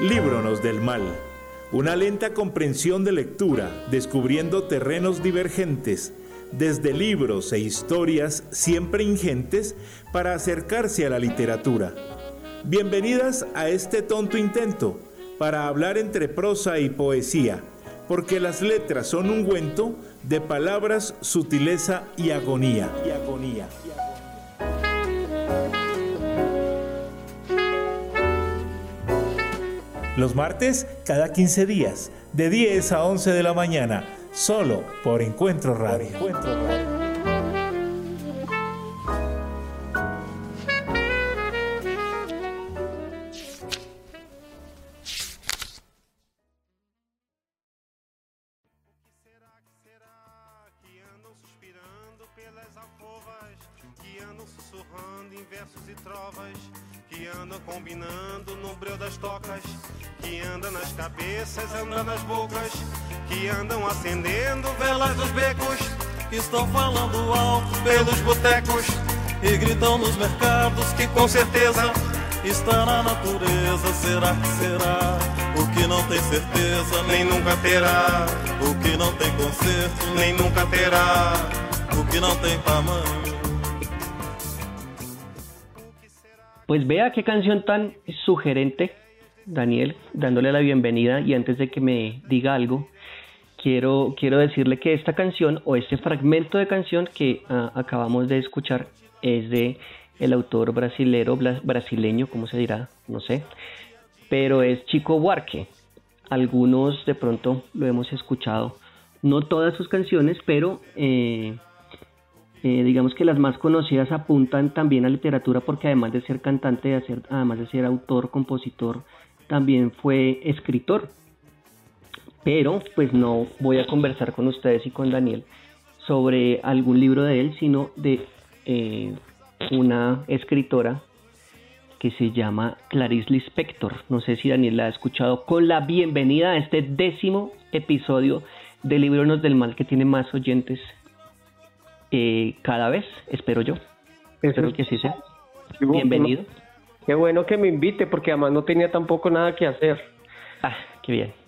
Líbronos del mal. Una lenta comprensión de lectura, descubriendo terrenos divergentes, desde libros e historias siempre ingentes para acercarse a la literatura. Bienvenidas a este tonto intento para hablar entre prosa y poesía, porque las letras son un ungüento de palabras, sutileza y agonía. Y agonía. Los martes, cada 15 días, de 10 a 11 de la mañana, solo por Encuentro Radio. Encuentro Radio. Gritam nos mercados que com certeza está na natureza. Será que será? O que não tem certeza nem nunca terá. O que não tem conserto nem nunca terá. O que não tem tamanho. Pues vea qué canción tan sugerente, Daniel, dándole la bienvenida y antes de que me diga algo, quiero, quiero decirle que esta canción o este fragmento de canción que ah, acabamos de escuchar es de el autor brasilero, brasileño, ¿cómo se dirá? No sé, pero es Chico Buarque. Algunos de pronto lo hemos escuchado, no todas sus canciones, pero eh, eh, digamos que las más conocidas apuntan también a literatura porque además de ser cantante, además de ser autor, compositor, también fue escritor pero pues no voy a conversar con ustedes y con Daniel sobre algún libro de él, sino de eh, una escritora que se llama Clarice Lispector. No sé si Daniel la ha escuchado. Con la bienvenida a este décimo episodio de Libronos del Mal que tiene más oyentes eh, cada vez, espero yo. Espero que sí sea. Bienvenido. Qué bueno que me invite porque además no tenía tampoco nada que hacer. Ah, qué bien.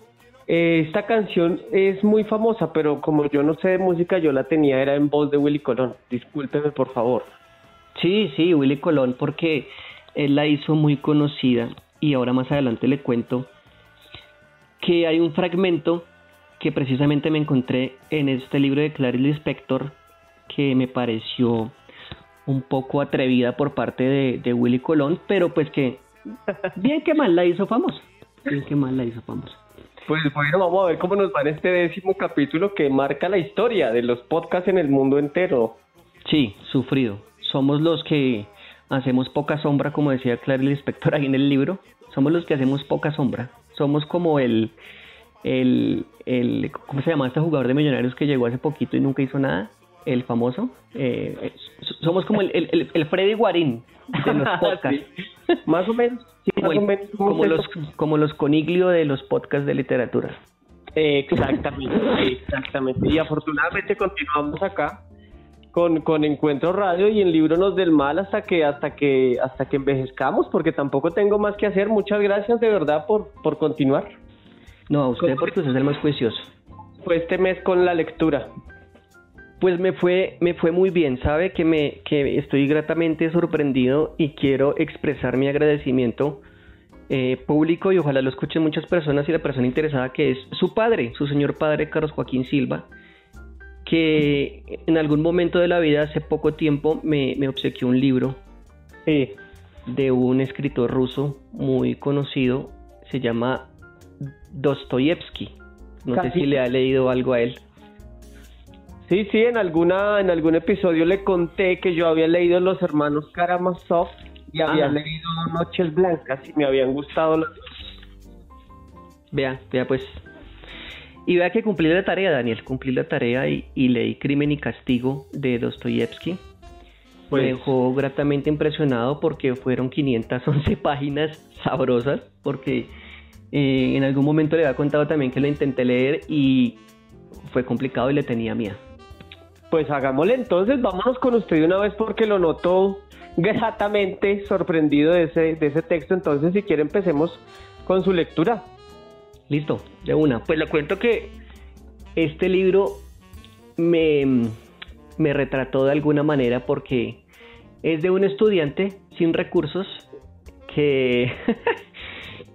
Eh, esta canción es muy famosa, pero como yo no sé de música, yo la tenía, era en voz de Willy Colón. Discúlpeme, por favor. Sí, sí, Willy Colón, porque él la hizo muy conocida y ahora más adelante le cuento que hay un fragmento que precisamente me encontré en este libro de Clarice Lispector que me pareció un poco atrevida por parte de, Willy Colón, pero pues que bien que mal la hizo famosa. Bien que mal la hizo famosa. Pues bueno, vamos a ver cómo nos va en este décimo capítulo que marca la historia de los podcasts en el mundo entero. Sí, sufrido. Somos los que hacemos poca sombra, como decía Clary el inspector ahí en el libro. Somos los que hacemos poca sombra. Somos como el, el, el ¿cómo se llama este jugador de millonarios que llegó hace poquito y nunca hizo nada? El famoso. Eh, somos como el, el, el Freddy Guarín de los podcasts. Más o menos como, los, como los coniglio de los podcasts de literatura. Exactamente, exactamente. Y afortunadamente continuamos acá con, con Encuentro Radio y en Libronos del Mal hasta que, hasta que, hasta que envejezcamos, porque tampoco tengo más que hacer. Muchas gracias de verdad por, por continuar. No, a usted porque usted es el más juicioso. Fue este mes con la lectura. Pues me fue, me fue muy bien, sabe que me, que estoy gratamente sorprendido y quiero expresar mi agradecimiento eh, público y ojalá lo escuchen muchas personas y la persona interesada que es su padre, su señor padre Carlos Joaquín Silva, que en algún momento de la vida, hace poco tiempo, me, me obsequió un libro eh, de un escritor ruso muy conocido, se llama Dostoyevsky. No sé si le ha leído algo a él. Sí, sí, en alguna en algún episodio le conté que yo había leído Los Hermanos Karamazov y había leído Noches Blancas y me habían gustado las Vea, vea pues. Y vea que cumplí la tarea, Daniel, cumplí la tarea y, leí Crimen y Castigo de Dostoyevsky. Pues... Me dejó gratamente impresionado porque fueron 511 páginas sabrosas, porque eh, en algún momento le había contado también que lo intenté leer y fue complicado y le tenía miedo. Pues hagámosle entonces, vámonos con usted de una vez porque lo noto gratamente sorprendido de ese, de ese texto. Entonces, si quiere, empecemos con su lectura. Listo, de una. Pues le cuento que este libro me, me retrató de alguna manera porque es de un estudiante sin recursos que,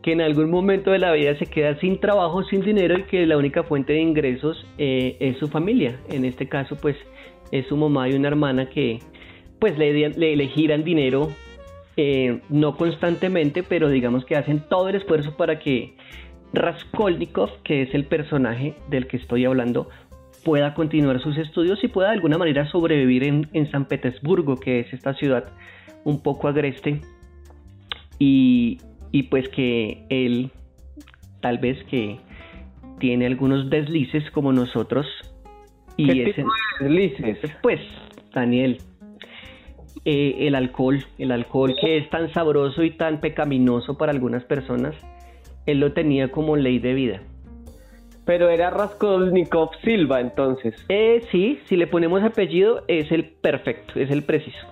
que en algún momento de la vida se queda sin trabajo, sin dinero y que la única fuente de ingresos eh, es su familia. En este caso, pues es su mamá y una hermana que pues le, le, giran dinero, eh, no constantemente, pero digamos que hacen todo el esfuerzo para que Raskolnikov, que es el personaje del que estoy hablando, pueda continuar sus estudios y pueda de alguna manera sobrevivir en, en San Petersburgo, que es esta ciudad un poco agreste y, pues que él tal vez que tiene algunos deslices como nosotros. Y ¿Qué tipo de deslices? Pues, Daniel, eh, el alcohol, el alcohol que es tan sabroso y tan pecaminoso para algunas personas, él lo tenía como ley de vida. Pero era Raskolnikov Silva entonces. Eh, sí, si le ponemos apellido es el perfecto, es el preciso.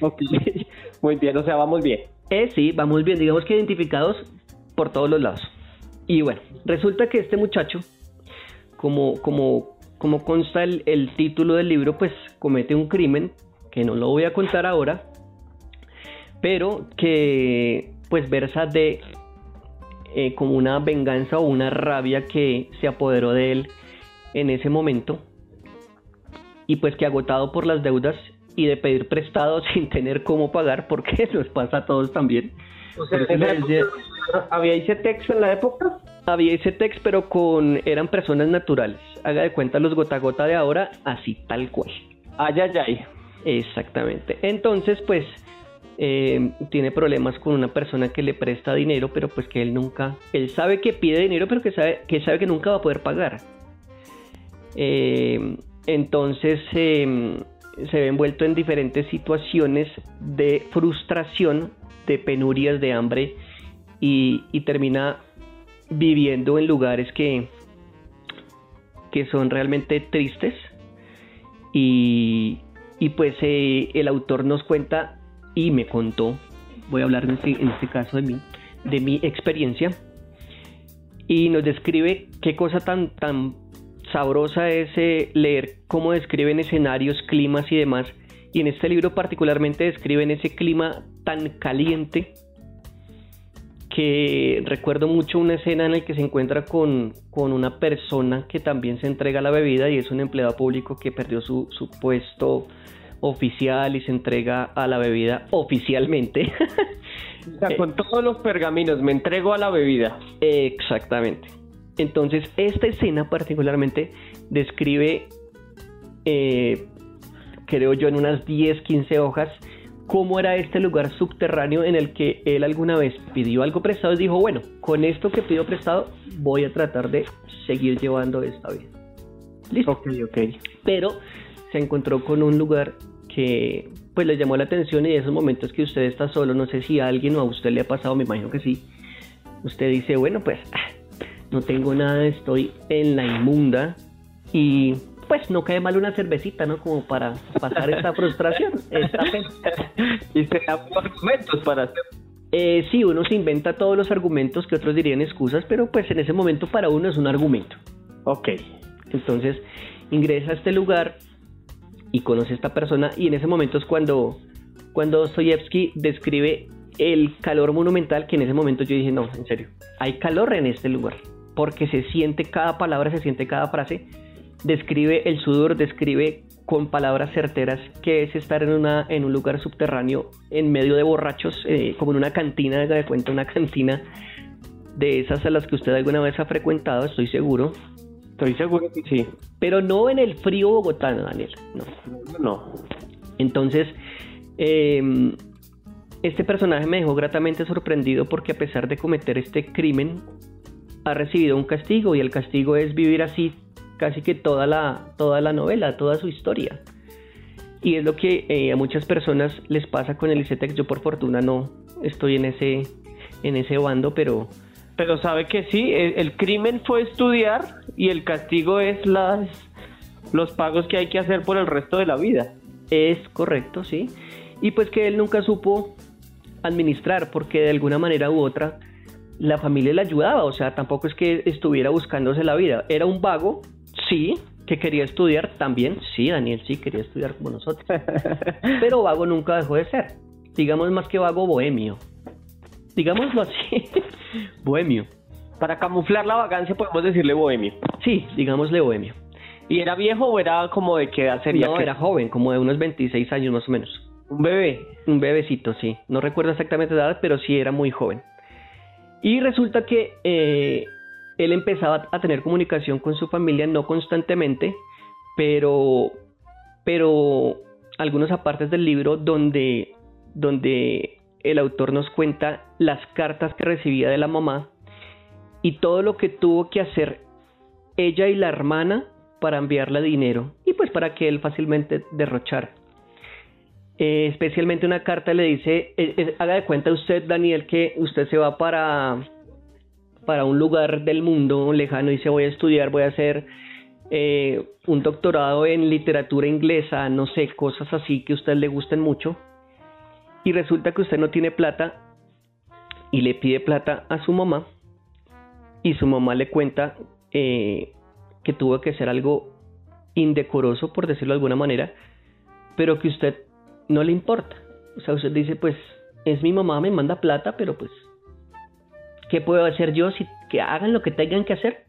Ok, muy bien, o sea, vamos bien. Eh, sí, vamos bien, digamos que identificados por todos los lados. Y bueno, resulta que este muchacho, como, como, como consta el, título del libro, pues comete un crimen que no lo voy a contar ahora, pero que pues versa de eh, como una venganza o una rabia que se apoderó de él en ese momento y pues que agotado por las deudas y de pedir prestado sin tener cómo pagar, porque nos pasa a todos también. O sea, ¿Había ese texto en la época? Había ese texto, pero con eran personas naturales. Haga de cuenta los gota gota de ahora, así tal cual. Ay, ay, ay. Exactamente. Entonces, pues, eh, tiene problemas con una persona que le presta dinero, pero pues que él nunca, él sabe que pide dinero, pero que sabe que, sabe que nunca va a poder pagar. Eh, entonces, em, se ve envuelto en diferentes situaciones de frustración, de penurias, de hambre y, termina viviendo en lugares que, que son realmente tristes. Y, pues eh, el autor nos cuenta y me contó, voy a hablar en este, en este caso de mí, de mi experiencia y nos describe qué cosa tan, tan sabrosa es eh, leer cómo describen escenarios, climas y demás. Y en este libro particularmente describen ese clima tan caliente que recuerdo mucho una escena en la que se encuentra con, con, una persona que también se entrega a la bebida y es un empleado público que perdió su, su puesto oficial y se entrega a la bebida oficialmente. o sea, con todos los pergaminos, me entrego a la bebida. Exactamente. Entonces, esta escena particularmente describe, eh, creo yo, en unas 10, 15 hojas, cómo era este lugar subterráneo en el que él alguna vez pidió algo prestado y dijo, bueno, con esto que pido prestado voy a tratar de seguir llevando esta vida. Listo. Ok, ok. Pero se encontró con un lugar que pues le llamó la atención y de esos momentos que usted está solo, no sé si a alguien o a usted le ha pasado, me imagino que sí, usted dice, bueno, pues ah, no tengo nada, estoy en la inmunda y pues no cae mal una cervecita, ¿no? Como para pasar esta frustración, esta y se da argumentos para hacer. Eh, sí, uno se inventa todos los argumentos que otros dirían excusas, pero pues en ese momento para uno es un argumento. Ok. Entonces ingresa a este lugar y conoce a esta persona y en ese momento es cuando, cuando Dostoyevsky describe el calor monumental que en ese momento yo dije, no, en serio, hay calor en este lugar porque se siente cada palabra, se siente cada frase, describe el sudor, describe con palabras certeras que es estar en, una, en un lugar subterráneo en medio de borrachos, eh, como en una cantina, de cuenta, una cantina de esas a las que usted alguna vez ha frecuentado, estoy seguro. Estoy seguro que sí. Pero no en el frío bogotano, Daniel. No. No. Entonces, em, este personaje me dejó gratamente sorprendido porque a pesar de cometer este crimen, ha recibido un castigo y el castigo es vivir así casi que toda la, toda la novela, toda su historia. Y es lo que eh, a muchas personas les pasa con el ICETEX. Yo por fortuna no estoy en ese, en ese bando, pero... Pero sabe que sí, el, crimen fue estudiar y el castigo es las, los pagos que hay que hacer por el resto de la vida. Es correcto, sí. Y pues que él nunca supo administrar porque de alguna manera u otra la familia le ayudaba, o sea, tampoco es que estuviera buscándose la vida, era un vago, sí, que quería estudiar también, sí, Daniel sí quería estudiar como nosotros, pero vago nunca dejó de ser, digamos más que vago bohemio, digámoslo así, bohemio. Para camuflar la vagancia podemos decirle bohemio. Sí, digámosle bohemio. ¿Y era viejo o era como de qué edad sería? No, era joven, como de unos 26 años más o menos. Un bebé. Un bebecito, sí. No recuerdo exactamente la edad, pero sí era muy joven. Y resulta que eh, él empezaba a tener comunicación con su familia, no constantemente, pero, pero algunos apartes del libro donde, donde el autor nos cuenta las cartas que recibía de la mamá y todo lo que tuvo que hacer ella y la hermana para enviarle dinero y pues para que él fácilmente derrochara. Eh, especialmente una carta le dice, eh, eh, haga de cuenta usted, Daniel, que usted se va para, para un lugar del mundo lejano y dice voy a estudiar, voy a hacer un doctorado en literatura inglesa, no sé, cosas así que a usted le gusten mucho. Y resulta que usted no tiene plata y le pide plata a su mamá y su mamá le cuenta que tuvo que ser algo indecoroso, por decirlo de alguna manera, pero que usted no le importa. O sea, usted dice, pues es mi mamá, me manda plata, pero pues, ¿qué puedo hacer yo si que hagan lo que tengan que hacer?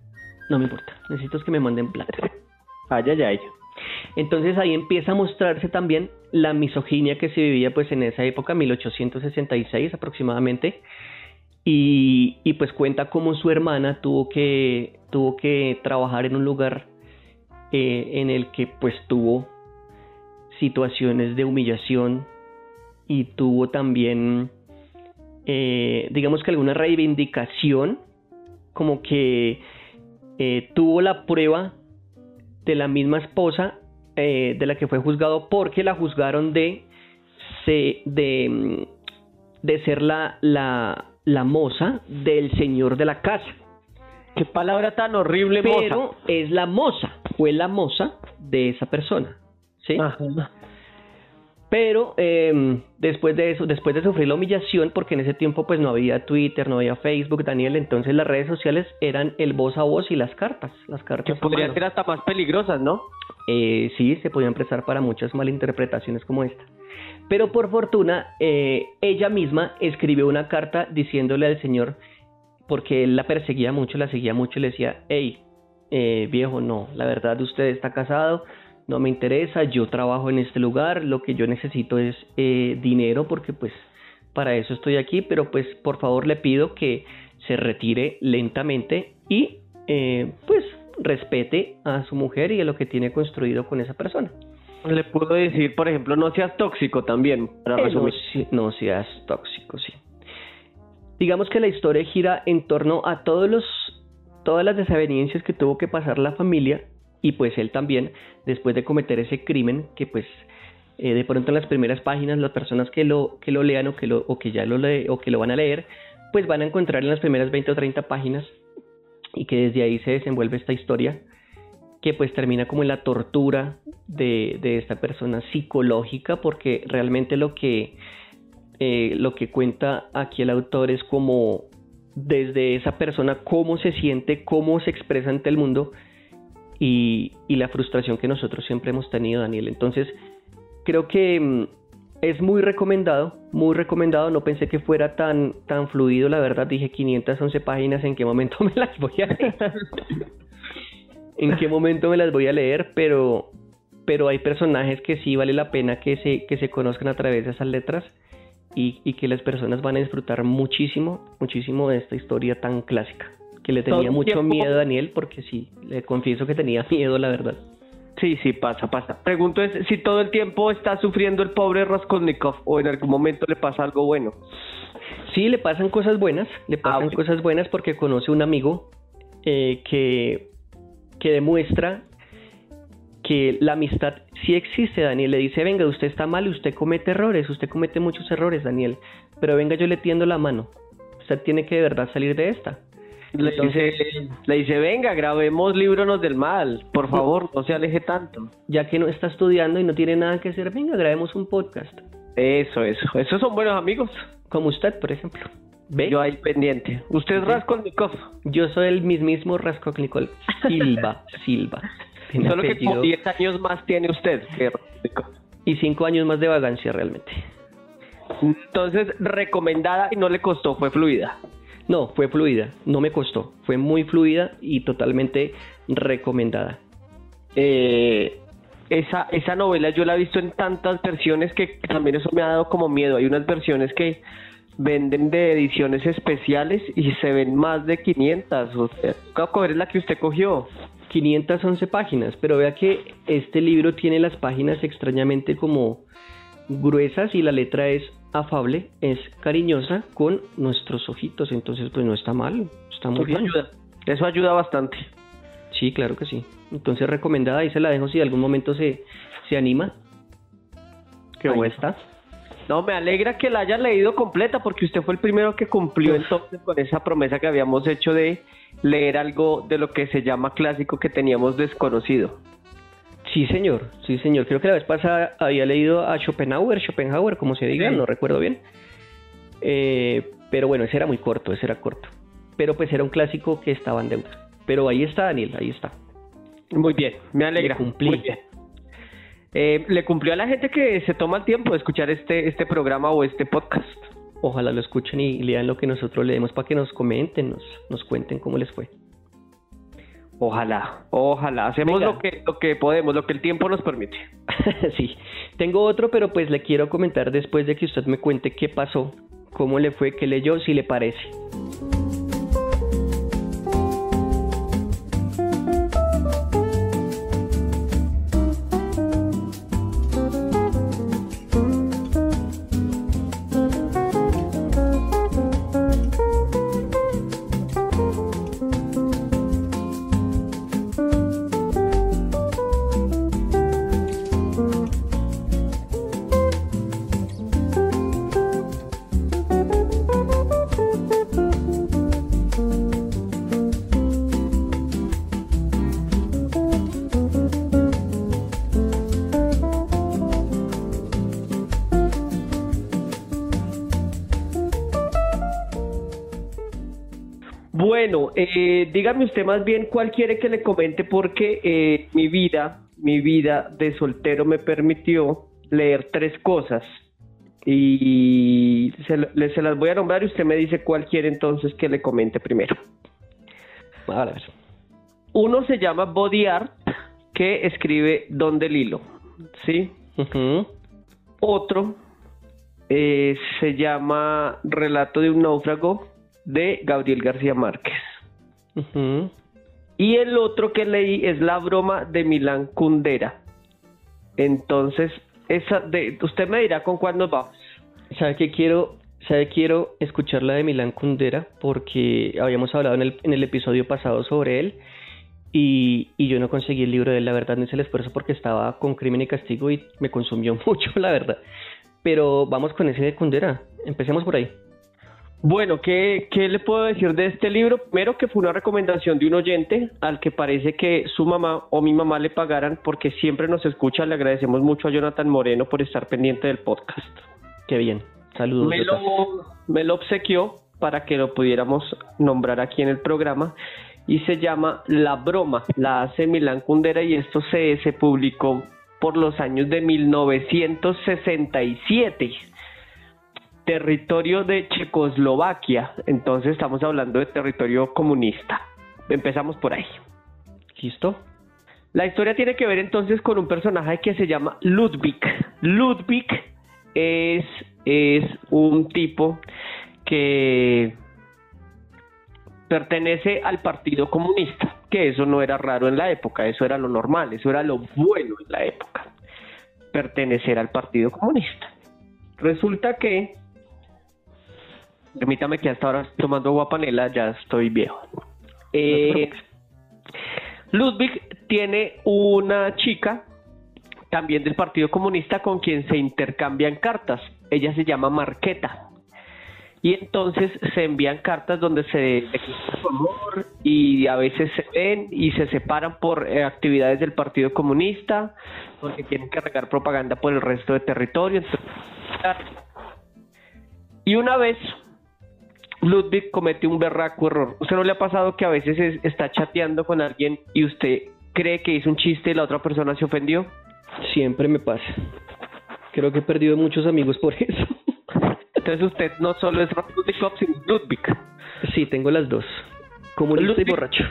No me importa, necesito que me manden plata. Ay, ay, ay. Entonces ahí empieza a mostrarse también la misoginia que se vivía pues en esa época, 1866 aproximadamente, y, y pues cuenta cómo su hermana tuvo que, tuvo que trabajar en un lugar eh, en el que pues tuvo situaciones de humillación y tuvo también, eh, digamos que alguna reivindicación, como que eh, tuvo la prueba de la misma esposa eh, de la que fue juzgado porque la juzgaron de, de, de ser la, la, la moza del señor de la casa. Qué palabra tan horrible, Pero es la moza, fue la moza de esa persona. ¿Sí? Pero em, después de eso, después de sufrir la humillación, porque en ese tiempo pues no había Twitter, no había Facebook, Daniel, entonces las redes sociales eran el voz a voz y las cartas, las cartas. Que podrían ser hasta más peligrosas, ¿no? Eh, sí, se podían prestar para muchas malinterpretaciones como esta. Pero por fortuna, eh, ella misma escribió una carta diciéndole al Señor, porque él la perseguía mucho, la seguía mucho y le decía, hey, eh, viejo, no, la verdad usted está casado, no me interesa, yo trabajo en este lugar, lo que yo necesito es eh, dinero porque pues para eso estoy aquí, pero pues por favor le pido que se retire lentamente y eh, pues respete a su mujer y a lo que tiene construido con esa persona. Le puedo decir, por ejemplo, no seas tóxico también, para eh, resumir. No, seas tóxico, sí. Digamos que la historia gira en torno a todos los, todas las desavenencias que tuvo que pasar la familia y pues él también, después de cometer ese crimen, que pues eh, de pronto en las primeras páginas las personas que lo, que lo lean o que, lo, o que ya lo lee, o que lo van a leer, pues van a encontrar en las primeras 20 o 30 páginas y que desde ahí se desenvuelve esta historia que pues termina como en la tortura de, de esta persona psicológica porque realmente lo que eh, lo que cuenta aquí el autor es como desde esa persona cómo se siente, cómo se expresa ante el mundo y, la frustración que nosotros siempre hemos tenido, Daniel. Entonces, creo que mm, es muy recomendado, muy recomendado. No pensé que fuera tan, tan fluido, la verdad. Dije 511 páginas, ¿en qué momento me las voy a leer? ¿En qué momento me las voy a leer? Pero, pero hay personajes que sí vale la pena que se, que se conozcan a través de esas letras y, y que las personas van a disfrutar muchísimo, muchísimo de esta historia tan clásica que le tenía mucho miedo a Daniel, porque sí, le confieso que tenía miedo, la verdad. Sí, sí, pasa, pasa. Pregunto es si todo el tiempo está sufriendo el pobre Raskolnikov o en algún momento le pasa algo bueno. Sí, le pasan cosas buenas, le ah, pasan cosas buenas porque conoce un amigo eh, que, que demuestra que la amistad sí existe, Daniel. Le dice, venga, usted está mal y usted comete errores, usted comete muchos errores, Daniel, pero venga, yo le tiendo la mano. Usted tiene que de verdad salir de esta. Le, dice, le dice, venga, grabemos Libronos del Mal, por favor, no se aleje tanto. Ya que no está estudiando y no tiene nada que hacer, venga, grabemos un podcast. Eso, eso, esos son buenos amigos. Como usted, por ejemplo. ¿Ve? Yo ahí pendiente. ¿Usted es Raskolnikov? Yo soy el mismísimo Raskolnikov Silva, Silva. Solo que como 10 años más tiene usted que Y 5 años más de vagancia realmente. Entonces, recomendada y no le costó, fue fluida. No, fue fluida, no me costó, fue muy fluida y totalmente recomendada. Eh, esa, esa novela yo la he visto en tantas versiones que también eso me ha dado como miedo. Hay unas versiones que venden de ediciones especiales y se ven más de 500. O sea, ¿cuál es la que usted cogió? 511 páginas, pero vea que este libro tiene las páginas extrañamente como gruesas y la letra es afable, es cariñosa con nuestros ojitos, entonces pues no está mal, está muy bien. Ayuda. Eso ayuda bastante. Sí, claro que sí. Entonces recomendada, ahí se la dejo si en algún momento se, se anima. Qué buena. No, me alegra que la haya leído completa porque usted fue el primero que cumplió entonces con esa promesa que habíamos hecho de leer algo de lo que se llama clásico que teníamos desconocido. Sí, señor, sí, señor. Creo que la vez pasada había leído a Schopenhauer, Schopenhauer, como se diga, no recuerdo bien. Eh, pero bueno, ese era muy corto, ese era corto. Pero pues era un clásico que estaba en deuda. Pero ahí está, Daniel, ahí está. Muy bien, me alegra. Le cumplí. Muy bien. Eh, le cumplió a la gente que se toma el tiempo de escuchar este, este programa o este podcast. Ojalá lo escuchen y lean lo que nosotros leemos para que nos comenten, nos, nos cuenten cómo les fue. Ojalá, ojalá. Hacemos lo que, lo que podemos, lo que el tiempo nos permite. sí. Tengo otro, pero pues le quiero comentar después de que usted me cuente qué pasó, cómo le fue, qué leyó, si le parece. Dígame usted más bien cuál quiere que le comente porque eh, mi vida, mi vida de soltero me permitió leer tres cosas y se, las voy a nombrar y usted me dice cuál quiere entonces que le comente primero. A ver. Uno se llama Body Art, que escribe Don del Hilo, ¿sí? Otro eh, se llama Relato de un náufrago, de Gabriel García Márquez. Y el otro que leí es La broma de Milán Kundera. Entonces, esa de, usted me dirá con cuál nos vamos. ¿Sabe que quiero? ¿Sabe? Quiero escuchar la de Milán Kundera porque habíamos hablado en el, episodio pasado sobre él y, y, yo no conseguí el libro de él, la verdad no hice el esfuerzo porque estaba con Crimen y Castigo y me consumió mucho, la verdad. Pero vamos con ese de Kundera, empecemos por ahí. Bueno, ¿qué, ¿qué, le puedo decir de este libro? Primero que fue una recomendación de un oyente al que parece que su mamá o mi mamá le pagaran porque siempre nos escucha. Le agradecemos mucho a Jonathan Moreno por estar pendiente del podcast. Qué bien. Saludos. Me lo, me lo obsequió para que lo pudiéramos nombrar aquí en el programa y se llama La Broma. La hace Milán Kundera y esto se, se publicó por los años de 1967 territorio de Checoslovaquia, entonces estamos hablando de territorio comunista. Empezamos por ahí. ¿Listo? La historia tiene que ver entonces con un personaje que se llama Ludwig. Ludwig es, es un tipo que pertenece al Partido Comunista, que eso no era raro en la época, eso era lo normal, eso era lo bueno en la época, pertenecer al Partido Comunista. Resulta que Permítame que hasta ahora estoy tomando agua panela, ya estoy viejo. Eh, Ludwig tiene una chica, también del Partido Comunista, con quien se intercambian cartas. Ella se llama Marqueta. y entonces se envían cartas donde se declara su amor y a veces se ven y se separan por eh, actividades del Partido Comunista porque tienen que regar propaganda por el resto de territorio. y una vez Ludwig cometió un berraco error. ¿Usted no le ha pasado que a veces está chateando con alguien y usted cree que hizo un chiste y la otra persona se ofendió? Siempre me pasa. Creo que he perdido muchos amigos por eso. Entonces usted no solo es Ludwig, sino Ludwig. Sí, tengo las dos. Comunista y borracho.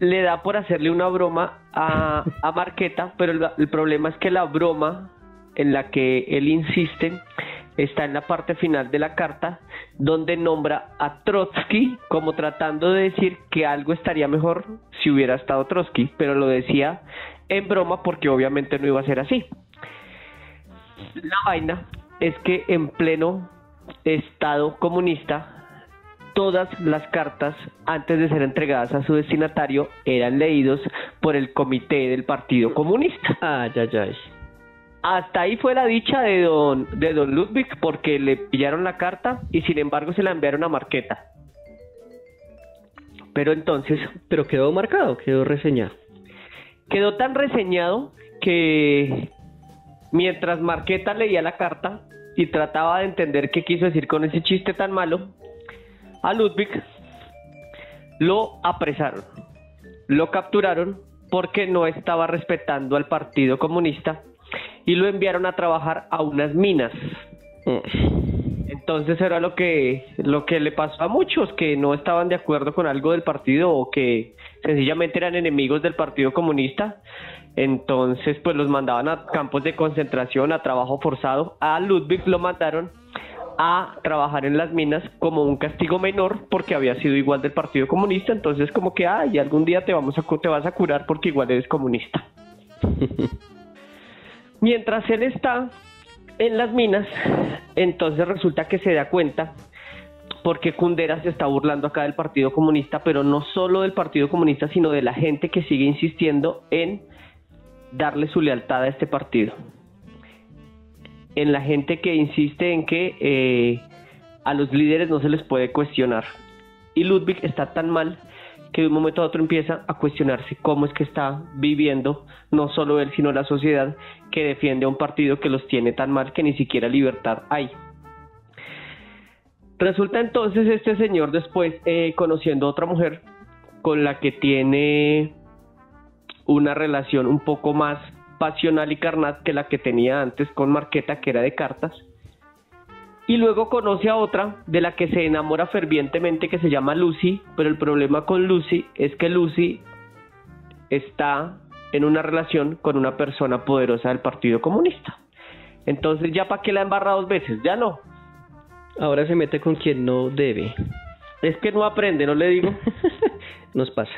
Le da por hacerle una broma a, a Marqueta, pero el, problema es que la broma en la que él insiste está en la parte final de la carta, donde nombra a Trotsky como tratando de decir que algo estaría mejor si hubiera estado Trotsky, pero lo decía en broma porque obviamente no iba a ser así. La vaina es que en pleno Estado comunista, todas las cartas, antes de ser entregadas a su destinatario, eran leídos por el comité del Partido Comunista. Ah, ya, ya. Hasta ahí fue la dicha de don, de don Ludwig, porque le pillaron la carta y sin embargo se la enviaron a Marqueta. Pero entonces. Pero quedó marcado, quedó reseñado. Quedó tan reseñado que mientras Marqueta leía la carta, y trataba de entender qué quiso decir con ese chiste tan malo, a Ludwig lo apresaron, lo capturaron porque no estaba respetando al Partido Comunista y lo enviaron a trabajar a unas minas. Entonces era lo que lo que le pasó a muchos que no estaban de acuerdo con algo del partido o que sencillamente eran enemigos del Partido Comunista entonces, pues los mandaban a campos de concentración, a trabajo forzado. A Ludwig lo mandaron a trabajar en las minas como un castigo menor porque había sido igual del Partido Comunista. Entonces, como que, ay, algún día te, vamos a, te vas a curar porque igual eres comunista. Mientras él está en las minas, entonces resulta que se da cuenta porque Kundera se está burlando acá del Partido Comunista, pero no solo del Partido Comunista, sino de la gente que sigue insistiendo en darle su lealtad a este partido. En la gente que insiste en que eh, a los líderes no se les puede cuestionar. Y Ludwig está tan mal que de un momento a otro empieza a cuestionarse cómo es que está viviendo no solo él, sino la sociedad que defiende a un partido que los tiene tan mal que ni siquiera libertad hay. Resulta entonces este señor después eh, conociendo a otra mujer con la que tiene una relación un poco más pasional y carnal que la que tenía antes con Marqueta, que era de cartas. Y luego conoce a otra de la que se enamora fervientemente que se llama Lucy, pero el problema con Lucy es que Lucy está en una relación con una persona poderosa del Partido Comunista. Entonces ya para qué la embarra dos veces, ya no. Ahora se mete con quien no debe. Es que no aprende, no le digo. Nos pasa.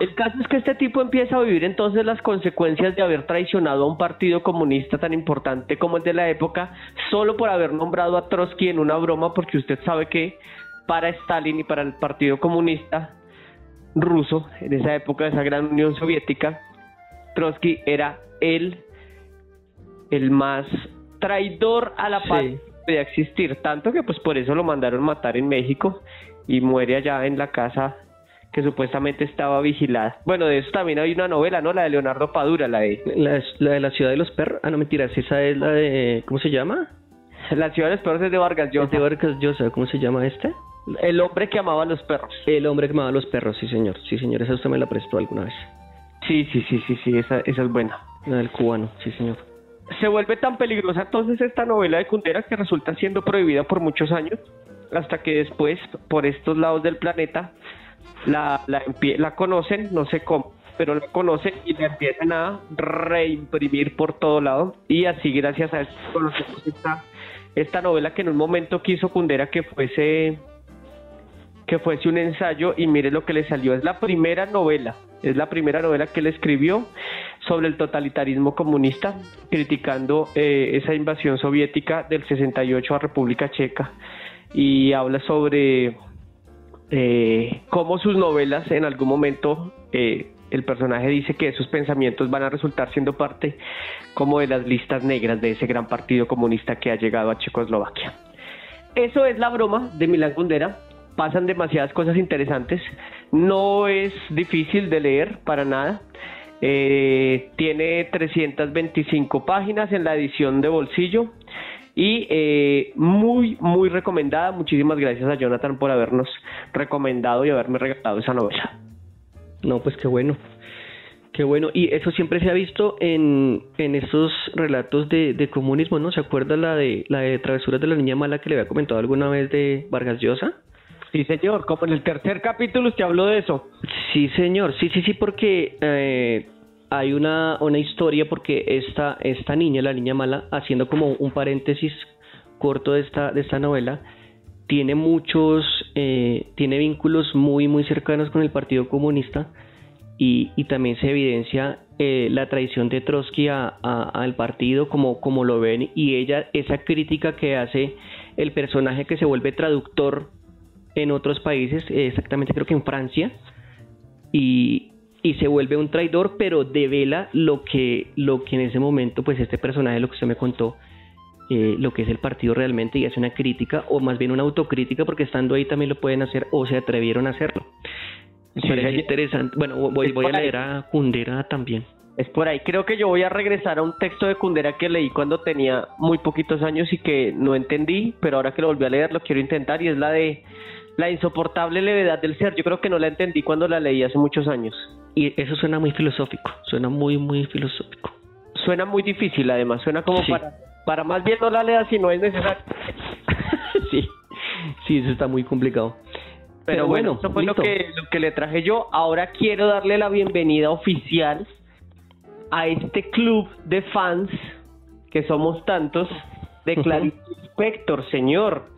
El caso es que este tipo empieza a vivir entonces las consecuencias de haber traicionado a un partido comunista tan importante como el de la época, solo por haber nombrado a Trotsky en una broma, porque usted sabe que para Stalin y para el Partido Comunista ruso, en esa época de esa gran Unión Soviética, Trotsky era el, el más traidor a la paz de existir, tanto que pues por eso lo mandaron matar en México y muere allá en la casa que supuestamente estaba vigilada. Bueno, de eso también hay una novela, ¿no? La de Leonardo Padura, la de... La, de la ciudad de los perros. Ah, no, mentiras, esa es la de... ¿Cómo se llama? La ciudad de los perros es de Vargas Llosa. de Vargas Llosa, ¿cómo se llama este? El hombre que amaba a los perros. El hombre que amaba a los perros, sí señor. Sí señor, esa usted me la prestó alguna vez. Sí, sí, sí, sí, sí, esa, esa es buena. La del cubano, sí señor. Se vuelve tan peligrosa entonces esta novela de Kundera que resulta siendo prohibida por muchos años, hasta que después, por estos lados del planeta, la, la, la conocen, no sé cómo, pero la conocen y la empiezan a reimprimir por todo lado. Y así gracias a eso conocemos esta, esta novela que en un momento quiso Kundera que fuese que fuese un ensayo. Y mire lo que le salió, es la primera novela, es la primera novela que él escribió sobre el totalitarismo comunista, criticando eh, esa invasión soviética del 68 a República Checa. Y habla sobre eh, cómo sus novelas en algún momento eh, el personaje dice que esos pensamientos van a resultar siendo parte como de las listas negras de ese gran partido comunista que ha llegado a Checoslovaquia. eso es la broma de Milán Kundera. Pasan demasiadas cosas interesantes. No es difícil de leer para nada. Eh, tiene 325 páginas en la edición de bolsillo y eh, muy, muy recomendada. Muchísimas gracias a Jonathan por habernos recomendado y haberme regalado esa novela. No, pues qué bueno. Qué bueno, y eso siempre se ha visto en, en esos relatos de, de comunismo, ¿no? ¿Se acuerda la de la de Travesuras de la Niña Mala que le había comentado alguna vez de Vargas Llosa? Sí, señor, como en el tercer capítulo usted habló de eso. Sí, señor, sí, sí, sí, porque eh, hay una, una historia, porque esta, esta niña, la niña mala, haciendo como un paréntesis corto de esta, de esta novela, tiene muchos, eh, tiene vínculos muy, muy cercanos con el Partido Comunista y, también se evidencia eh, la traición de Trotsky al partido como, como lo ven y ella, esa crítica que hace el personaje que se vuelve traductor en otros países, exactamente creo que en Francia, y, y se vuelve un traidor, pero devela lo que, lo que en ese momento, pues este personaje, lo que usted me contó, eh, lo que es el partido realmente y hace una crítica, o más bien una autocrítica, porque estando ahí también lo pueden hacer o se atrevieron a hacerlo. Me parece interesante. Bueno, voy, voy a leer a Kundera también. Es por ahí. Creo que yo voy a regresar a un texto de Kundera que leí cuando tenía muy poquitos años y que no entendí, pero ahora que lo volví a leer lo quiero intentar y es la de la insoportable levedad del ser. Yo creo que no la entendí cuando la leí hace muchos años. Y eso suena muy filosófico, suena muy, muy filosófico. Suena muy difícil además, suena como para, para más bien no la leas si no es necesario. sí, sí, eso está muy complicado. Pero, bueno, eso fue lo que, lo que le traje yo. Ahora quiero darle la bienvenida oficial a este club de fans, que somos tantos, de Clarice Spector, señor.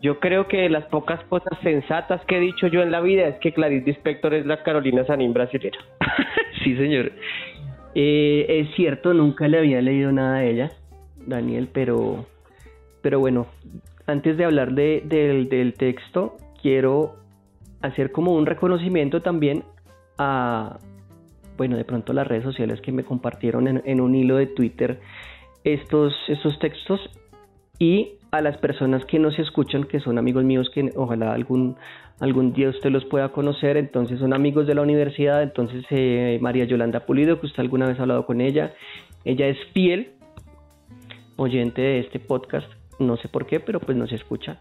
Yo creo que las pocas cosas sensatas que he dicho yo en la vida es que Clarice Spector es la Carolina Sanín brasilera. sí, señor. Eh, es cierto, nunca le había leído nada de ella, Daniel, pero, pero bueno, antes de hablar de, del texto, quiero hacer como un reconocimiento también a, bueno, de pronto las redes sociales que me compartieron en, un hilo de Twitter estos, estos textos y a las personas que nos escuchan, que son amigos míos, que ojalá algún, algún día usted los pueda conocer, entonces son amigos de la universidad, entonces eh, María Yolanda Pulido, que usted alguna vez ha hablado con ella, ella es fiel oyente de este podcast, no sé por qué, pero pues nos escucha.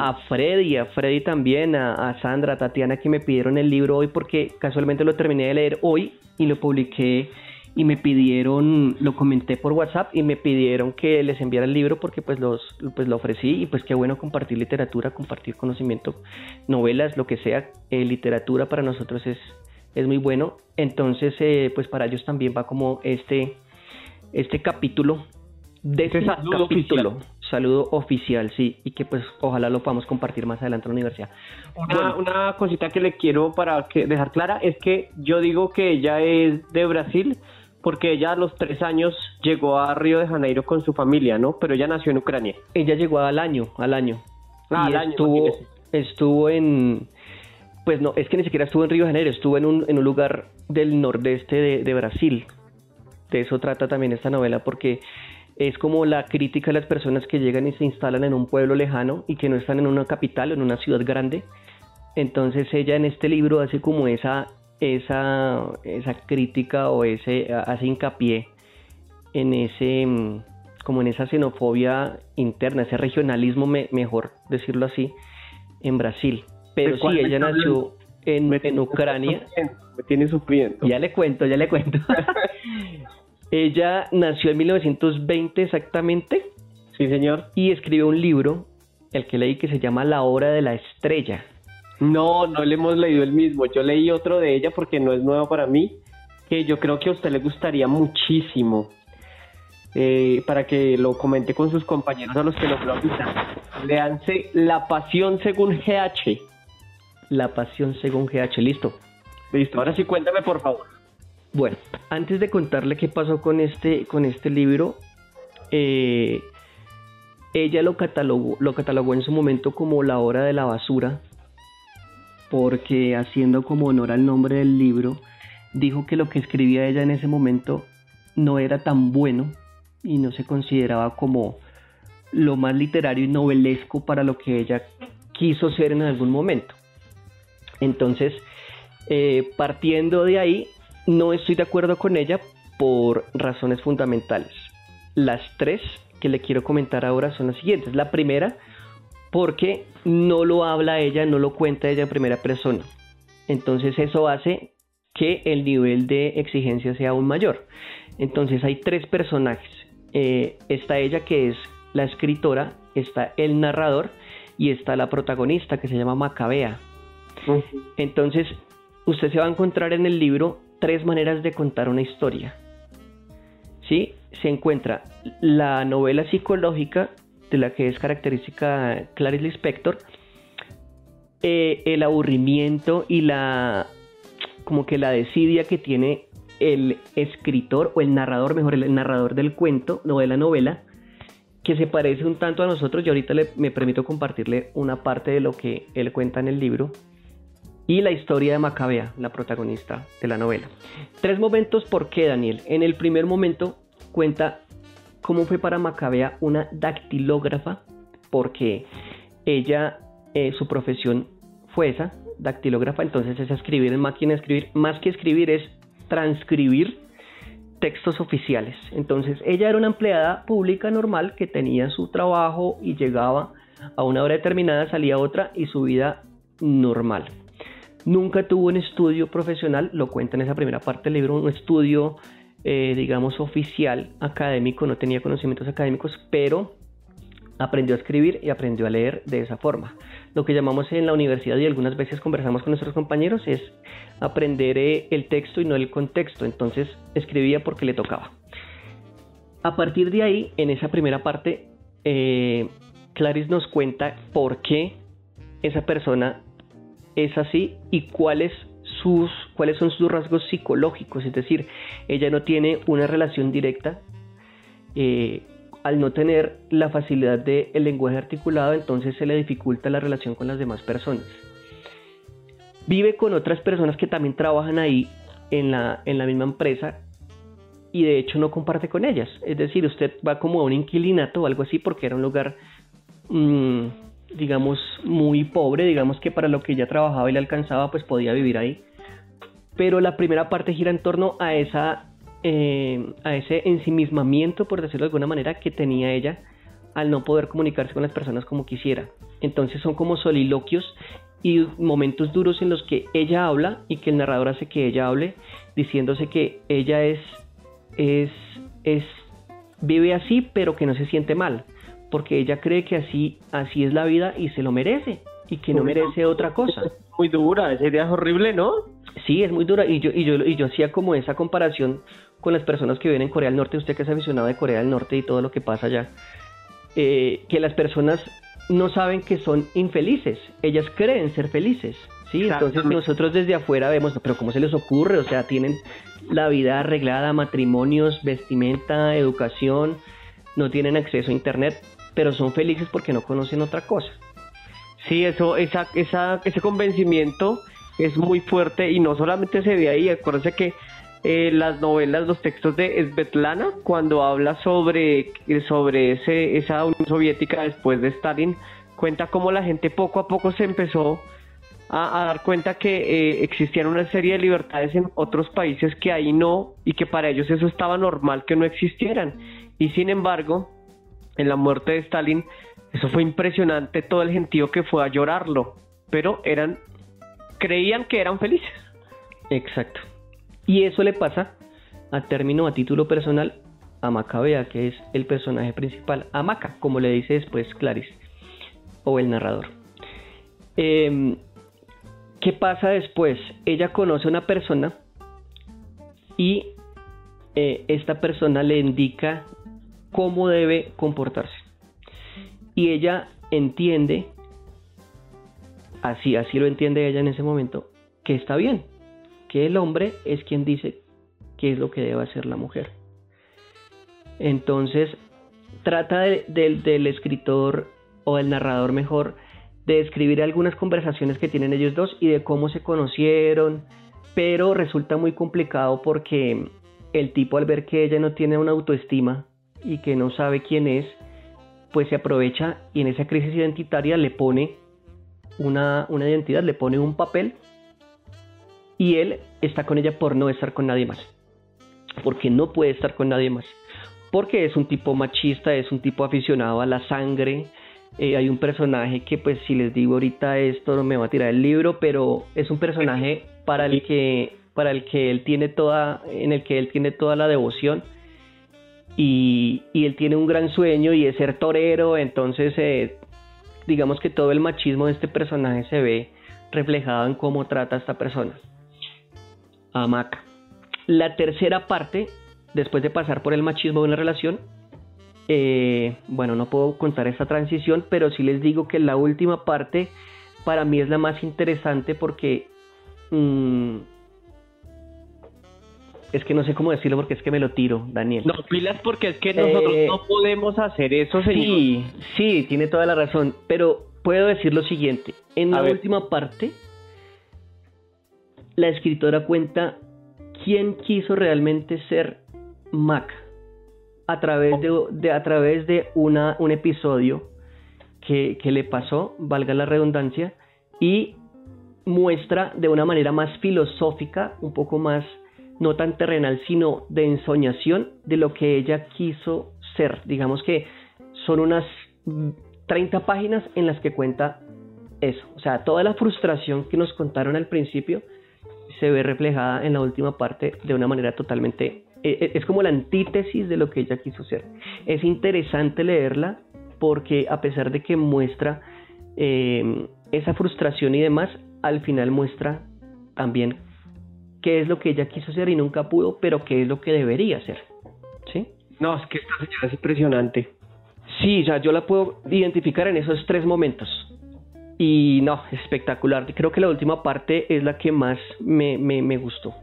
A Freddy, a Freddy también, a, Sandra, a Tatiana que me pidieron el libro hoy porque casualmente lo terminé de leer hoy y lo publiqué y me pidieron, lo comenté por WhatsApp y me pidieron que les enviara el libro porque pues los pues lo ofrecí y pues qué bueno compartir literatura, compartir conocimiento, novelas, lo que sea, eh, literatura para nosotros es, es muy bueno. Entonces eh, pues para ellos también va como este, este capítulo de este capítulo saludo oficial, sí, y que pues ojalá lo podamos compartir más adelante en la universidad. Una, una cosita que le quiero para que dejar clara es que yo digo que ella es de Brasil porque ella a los tres años llegó a Río de Janeiro con su familia, ¿no? Pero ella nació en Ucrania. Ella llegó al año, al año. Ah, al año. Estuvo, estuvo en, pues no, es que ni siquiera estuvo en Río de Janeiro, estuvo en un, en un lugar del nordeste de, de Brasil. De eso trata también esta novela porque es como la crítica a las personas que llegan y se instalan en un pueblo lejano y que no están en una capital o en una ciudad grande. Entonces ella en este libro hace como esa, esa, esa crítica o ese hace hincapié en ese como en esa xenofobia interna, ese regionalismo, mejor decirlo así, en Brasil. Pero sí, ella nació en, en Ucrania. Me tiene sufriendo. Ya le cuento, ya le cuento. Ella nació en 1920 exactamente. Sí, señor. Y escribió un libro, el que leí, que se llama La Hora de la Estrella. No, no le hemos leído el mismo. Yo leí otro de ella porque no es nuevo para mí, que yo creo que a usted le gustaría muchísimo. Eh, para que lo comente con sus compañeros a los que lo Le Leanse La Pasión según GH. La Pasión según GH, listo. Listo, ahora sí cuéntame por favor. Bueno, antes de contarle qué pasó con este, con este libro, eh, ella lo catalogó, lo catalogó en su momento como la hora de la basura, porque haciendo como honor al nombre del libro, dijo que lo que escribía ella en ese momento no era tan bueno y no se consideraba como, lo más literario y novelesco para lo que ella quiso ser en algún momento. Entonces, eh, partiendo de ahí, no estoy de acuerdo con ella por razones fundamentales. Las tres que le quiero comentar ahora son las siguientes. La primera, porque no lo habla ella, no lo cuenta ella en primera persona. Entonces eso hace que el nivel de exigencia sea aún mayor. Entonces hay tres personajes. Eh, está ella que es la escritora, está el narrador y está la protagonista que se llama Macabea. Entonces usted se va a encontrar en el libro tres maneras de contar una historia. ¿Sí? Se encuentra la novela psicológica de la que es característica Clarice Lispector, eh, el aburrimiento y la como que la desidia que tiene el escritor o el narrador, mejor el narrador del cuento o de la novela, que se parece un tanto a nosotros. Y ahorita me permito compartirle una parte de lo que él cuenta en el libro y la historia de Macabea, la protagonista de la novela. Tres momentos, ¿por qué, Daniel? En el primer momento cuenta cómo fue para Macabea una dactilógrafa, porque ella, eh, su profesión fue esa, dactilógrafa, entonces es escribir en máquina escribir, más que escribir es transcribir textos oficiales. Entonces ella era una empleada pública normal que tenía su trabajo y llegaba a una hora determinada, salía otra y su vida normal. Nunca tuvo un estudio profesional, lo cuenta en esa primera parte del libro, un estudio, eh, digamos, oficial, académico, no tenía conocimientos académicos, pero aprendió a escribir y aprendió a leer de esa forma. Lo que llamamos en la universidad y algunas veces conversamos con nuestros compañeros es aprender eh, el texto y no el contexto. Entonces escribía porque le tocaba. A partir de ahí, en esa primera parte, eh, Clarice nos cuenta por qué esa persona es así y cuáles sus cuáles son sus rasgos psicológicos, es decir, ella no tiene una relación directa eh, al no tener la facilidad del lenguaje articulado, entonces se le dificulta la relación con las demás personas. Vive con otras personas que también trabajan ahí en la, en la misma empresa y de hecho no comparte con ellas. Es decir, usted va como a un inquilinato o algo así porque era un lugar, mm, digamos, muy pobre, digamos que para lo que ella trabajaba y le alcanzaba, pues podía vivir ahí. Pero la primera parte gira en torno a esa eh, a ese ensimismamiento, por decirlo de alguna manera, que tenía ella al no poder comunicarse con las personas como quisiera. Entonces son como soliloquios y momentos duros en los que ella habla y que el narrador hace que ella hable, diciéndose que ella es, es, es, vive así, pero que no se siente mal, porque ella cree que así, así es la vida y se lo merece y que no merece otra cosa. Muy dura, esa idea es horrible, ¿no? Sí, es muy dura y yo, y yo, y yo hacía como esa comparación con las personas que viven en Corea del Norte, usted que es aficionado de Corea del Norte y todo lo que pasa allá, eh, que las personas no saben que son infelices, ellas creen ser felices, ¿sí? Entonces nosotros desde afuera vemos, pero ¿cómo se les ocurre? O sea, tienen la vida arreglada, matrimonios, vestimenta, educación, no tienen acceso a internet, pero son felices porque no conocen otra cosa. Sí, eso, esa, esa, ese convencimiento es muy fuerte y no solamente se ve ahí, acuérdense que eh, las novelas, los textos de Svetlana, cuando habla sobre, sobre ese, esa Unión Soviética después de Stalin, cuenta cómo la gente poco a poco se empezó a, dar cuenta que eh, existían una serie de libertades en otros países que ahí no, y que para ellos eso estaba normal que no existieran. Y sin embargo, en la muerte de Stalin, eso fue impresionante, todo el gentío que fue a llorarlo, pero eran, creían que eran felices. Exacto. Y eso le pasa a término, a título personal, a Macabea, que es el personaje principal, a Maca, como le dice después Clarice, o el narrador. Em, ¿Qué pasa después? Ella conoce a una persona y eh, esta persona le indica cómo debe comportarse. Y ella entiende, así, así lo entiende ella en ese momento, que está bien, que el hombre es quien dice qué es lo que debe hacer la mujer. Entonces, trata del escritor o del narrador mejor de describir algunas conversaciones que tienen ellos dos y de cómo se conocieron, pero resulta muy complicado porque el tipo al ver que ella no tiene una autoestima y que no sabe quién es, pues se aprovecha y en esa crisis identitaria le pone una, una identidad, le pone un papel y él está con ella por no estar con nadie más. Porque no puede estar con nadie más. Porque es un tipo machista, es un tipo aficionado a la sangre. Eh, hay un personaje que pues si les digo ahorita esto no me va a tirar el libro, pero es un personaje para el que para el que él tiene toda en el que él tiene toda la devoción y, él tiene un gran sueño y es ser torero, entonces eh, digamos que todo el machismo de este personaje se ve reflejado en cómo trata a esta persona, a Maca. La tercera parte, después de pasar por el machismo de una relación, eh, bueno, no puedo contar esta transición, pero sí les digo que la última parte para mí es la más interesante porque mm, es que no sé cómo decirlo porque es que me lo tiro, Daniel. No, pilas porque es que nosotros eh, no podemos hacer eso, señor. Sí, sí, tiene toda la razón, pero puedo decir lo siguiente. En la última parte, la escritora cuenta quién quiso realmente ser Mac a través de, a través de una, un episodio que, que le pasó, valga la redundancia, y muestra de una manera más filosófica, un poco más no tan terrenal, sino de ensoñación de lo que ella quiso ser. Digamos que son unas 30 páginas en las que cuenta eso. O sea, toda la frustración que nos contaron al principio se ve reflejada en la última parte de una manera totalmente... Eh, eh, es como la antítesis de lo que ella quiso ser. Es interesante leerla porque a pesar de que muestra eh, esa frustración y demás, al final muestra también qué es lo que ella quiso ser y nunca pudo, pero qué es lo que debería ser. ¿Sí? No, es que esta señora es impresionante. Sí, ya yo la puedo identificar en esos tres momentos. Y no, espectacular. Creo que la última parte es la que más me, me, gustó.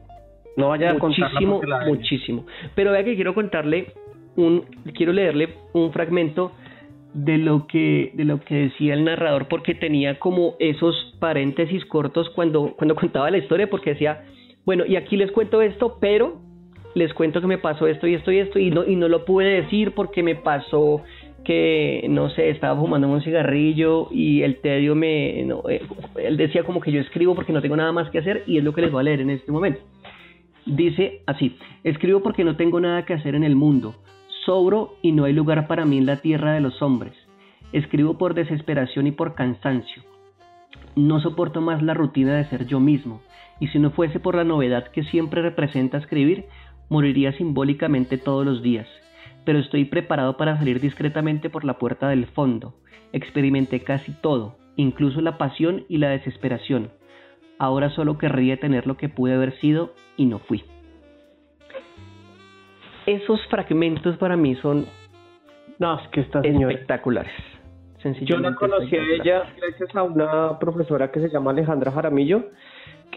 No vaya muchísimo, a muchísimo. Pero vea que quiero contarle un, quiero leerle un fragmento de lo que de lo que decía el narrador porque tenía como esos paréntesis cortos cuando cuando contaba la historia porque decía bueno, y aquí les cuento esto, pero les cuento que me pasó esto y esto y esto y no, y no lo pude decir porque me pasó que, no sé, estaba fumando un cigarrillo y el tedio me... Eh, él decía como que yo escribo porque no tengo nada más que hacer y es lo que les voy a leer en este momento. Dice así, escribo porque no tengo nada que hacer en el mundo, sobro y no hay lugar para mí en la tierra de los hombres. Escribo por desesperación y por cansancio. No soporto más la rutina de ser yo mismo y si no fuese por la novedad que siempre representa escribir, moriría simbólicamente todos los días. Pero estoy preparado para salir discretamente por la puerta del fondo. Experimenté casi todo, incluso la pasión y la desesperación. Ahora solo querría tener lo que pude haber sido y no fui. Esos fragmentos para mí son no, es que espectaculares. Yo la conocí a ella gracias a una profesora que se llama Alejandra Jaramillo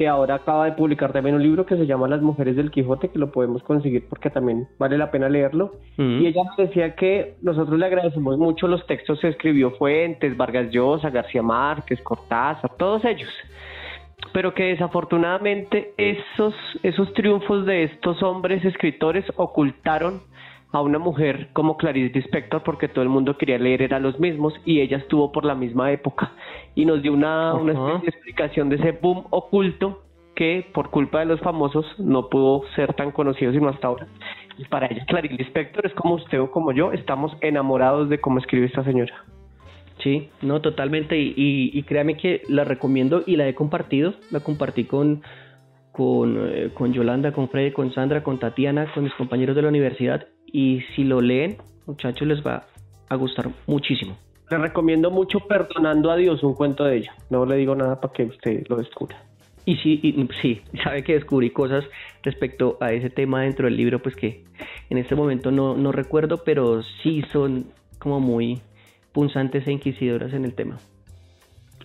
que ahora acaba de publicar también un libro que se llama Las Mujeres del Quijote, que lo podemos conseguir porque también vale la pena leerlo. Y ella nos decía que nosotros le agradecemos mucho los textos que escribió Fuentes, Vargas Llosa, García Márquez, Cortázar, todos ellos. Pero que desafortunadamente esos, esos triunfos de estos hombres escritores ocultaron a una mujer como Clarice Lispector porque todo el mundo quería leer era los mismos y ella estuvo por la misma época y nos dio una, una explicación de ese boom oculto que por culpa de los famosos no pudo ser tan conocido sino hasta ahora. Y para ella Clarice Lispector es como usted o como yo, estamos enamorados de cómo escribe esta señora. Sí, no, totalmente. Y, y, créame que la recomiendo y la he compartido. La compartí con, con, eh, con Yolanda, con Freddy, con Sandra, con Tatiana, con mis compañeros de la universidad y si lo leen, muchachos, les va a gustar muchísimo. Les recomiendo mucho Perdonando a Dios, un cuento de ella. No le digo nada para que usted lo descubra. Y sí, y, sí, sabe que descubrí cosas respecto a ese tema dentro del libro, pues que en este momento no, no recuerdo, pero sí son como muy punzantes e inquisidoras en el tema.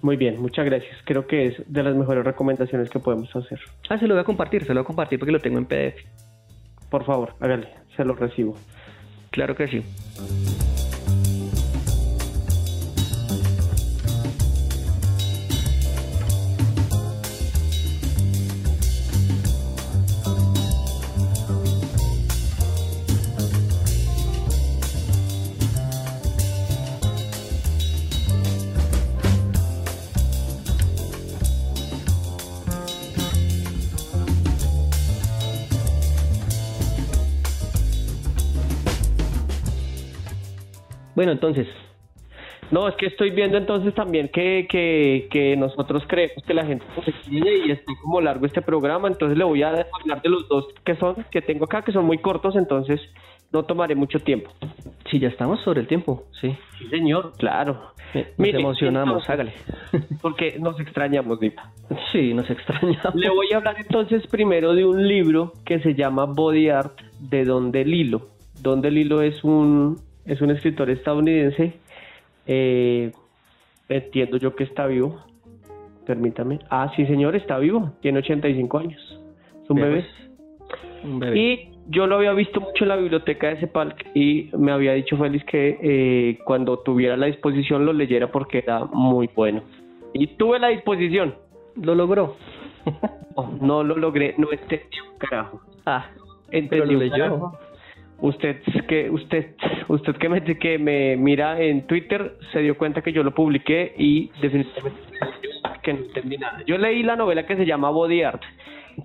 Muy bien, muchas gracias. Creo que es de las mejores recomendaciones que podemos hacer. Ah, se lo voy a compartir, se lo voy a compartir porque lo tengo en PDF. Por favor, hágale se lo recibo. Claro que sí. Bueno, entonces, No, es que estoy viendo entonces también que, que, que nosotros creemos que la gente se quiere y está como largo este programa, entonces le voy a hablar de los dos que son, que tengo acá, que son muy cortos, entonces no tomaré mucho tiempo. sí, ya estamos sobre el tiempo, sí. Sí, señor, claro. Nos Mire, emocionamos, entonces, hágale. Porque nos extrañamos, Dita. Sí, nos extrañamos. Le voy a hablar entonces primero de un libro que se llama Body Art de Don DeLillo. Don DeLillo es un, es un escritor estadounidense. eh, entiendo yo que está vivo. Permítame. Ah, sí, señor, está vivo. Tiene 85 años. Es un bebé. pues, Un bebé. Y yo lo había visto mucho en la biblioteca de Cepalc y me había dicho Félix que eh, cuando tuviera la disposición lo leyera porque era muy bueno. Y tuve la disposición. Lo logró. No, no lo logré, no entendí un carajo. ah, Entendí lo leyó. carajo. Usted que usted usted que me que me mira en Twitter se dio cuenta que yo lo publiqué y definitivamente que no entendí nada. Yo leí la novela que se llama Body Art.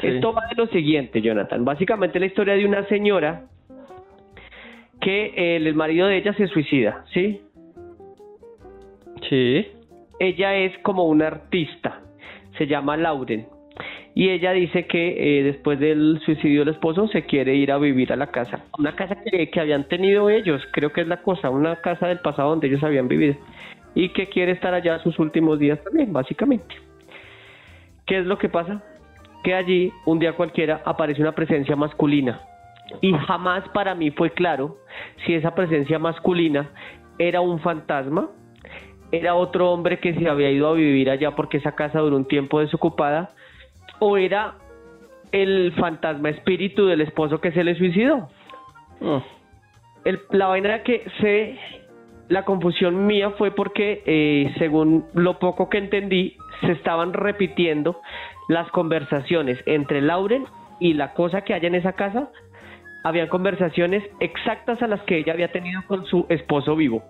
Sí. Esto va de lo siguiente, Jonathan. Básicamente la historia de una señora que eh, el marido de ella se suicida, ¿sí? Sí. ella es como una artista, se llama Lauren. Y ella dice que eh, después del suicidio del esposo se quiere ir a vivir a la casa. Una casa que, que habían tenido ellos, creo que es la cosa, una casa del pasado donde ellos habían vivido. Y que quiere estar allá sus últimos días también, básicamente. ¿Qué es lo que pasa? Que allí, un día cualquiera, aparece una presencia masculina. Y jamás para mí fue claro si esa presencia masculina era un fantasma era otro hombre que se había ido a vivir allá porque esa casa duró un tiempo desocupada, o era el fantasma espíritu del esposo que se le suicidó. Mm. El- la vaina que se, la confusión mía fue porque, eh, según lo poco que entendí, se estaban repitiendo las conversaciones entre Lauren y la cosa que hay en esa casa. Habían conversaciones exactas a las que ella había tenido con su esposo vivo.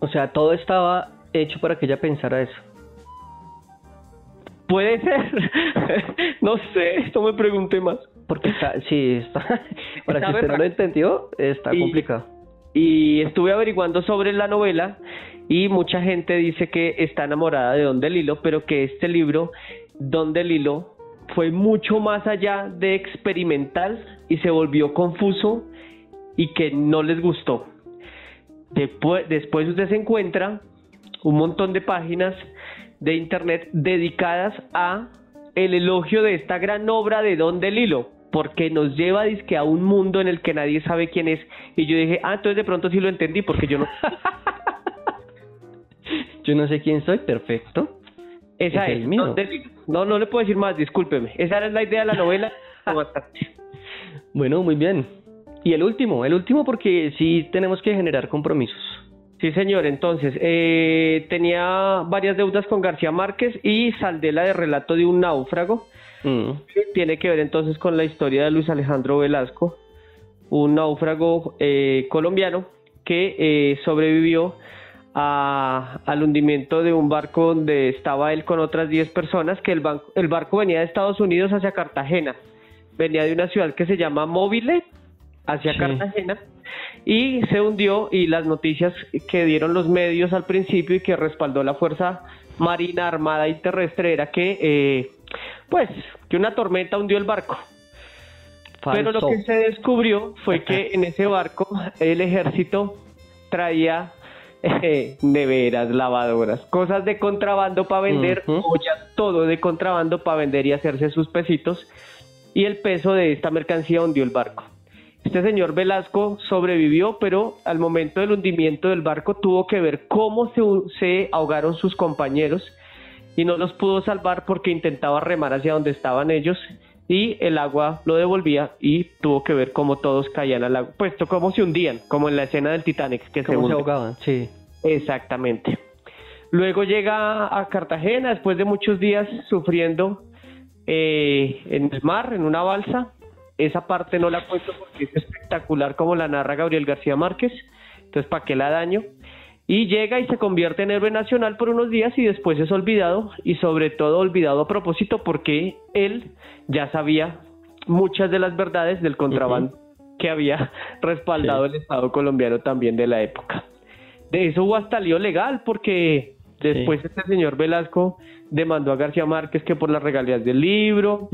O sea, todo estaba hecho para que ella pensara eso. Puede ser. no sé, esto me pregunté más. Porque está, sí, está. Para que usted no lo entendió, está Y- complicado. Y estuve averiguando sobre la novela y mucha gente dice que está enamorada de Don DeLillo, pero que este libro, Don DeLillo, fue mucho más allá de experimental y se volvió confuso y que no les gustó. Después, después usted se encuentra un montón de páginas de internet dedicadas a el elogio de esta gran obra de Don DeLillo, porque nos lleva dizque a un mundo en el que nadie sabe quién es. Y yo dije, ah, entonces de pronto sí lo entendí, porque yo no... Yo no sé quién soy, perfecto. Esa Es es, el. Don. No, no le puedo decir más, discúlpeme. Esa era la idea de la novela. Bueno, muy bien. Y el último, el último porque sí tenemos que generar compromisos. Sí, señor. Entonces, eh, tenía varias deudas con García Márquez y saldé la de relato de un náufrago. Mm. Tiene que ver entonces con la historia de Luis Alejandro Velasco, un náufrago eh, colombiano que eh, sobrevivió a- al hundimiento de un barco donde estaba él con otras 10 personas, que el, ban- el barco venía de Estados Unidos hacia Cartagena, venía de una ciudad que se llama Móvile hacia Sí. Cartagena y se hundió y las noticias que dieron los medios al principio y que respaldó la Fuerza Marina Armada y Terrestre era que eh, pues que una tormenta hundió el barco. Pero lo que se descubrió fue que en ese barco el ejército traía eh, neveras, lavadoras, cosas de contrabando para vender, Ujú. ollas, todo de contrabando para vender y hacerse sus pesitos. Y el peso de esta mercancía hundió el barco. Este señor Velasco sobrevivió, pero al momento del hundimiento del barco tuvo que ver cómo se, se ahogaron sus compañeros y no los pudo salvar porque intentaba remar hacia donde estaban ellos y el agua lo devolvía y tuvo que ver cómo todos caían al agua, puesto cómo se hundían, como en la escena del Titanic que se ¿Cómo se ahogaban? Sí. Exactamente. Luego llega a Cartagena después de muchos días sufriendo eh, en el mar, en una balsa. Esa parte no la cuento porque es espectacular como la narra Gabriel García Márquez. Entonces, ¿para qué la daño? Y llega y se convierte en héroe nacional por unos días y después es olvidado y sobre todo olvidado a propósito porque él ya sabía muchas de las verdades del contrabando que había respaldado el Estado colombiano también de la época. De eso hubo hasta lío legal porque después este señor Velasco demandó a García Márquez que por las regalías del libro